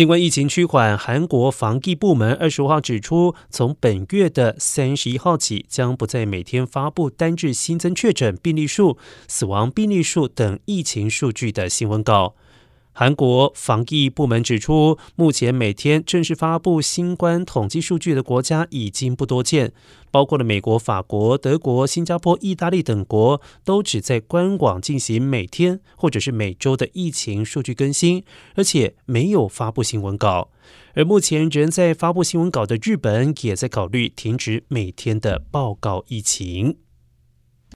新冠疫情趋缓，韩国防疫部门二十五号指出，从本月的三十一号起，将不再每天发布单日新增确诊病例数、死亡病例数等疫情数据的新闻稿。韩国防疫部门指出，目前每天正式发布新冠统计数据的国家已经不多见，包括了美国、法国、德国、新加坡、意大利等国，都只在官网进行每天或者是每周的疫情数据更新，而且没有发布新闻稿。而目前仍在发布新闻稿的日本，也在考虑停止每天的报告疫情。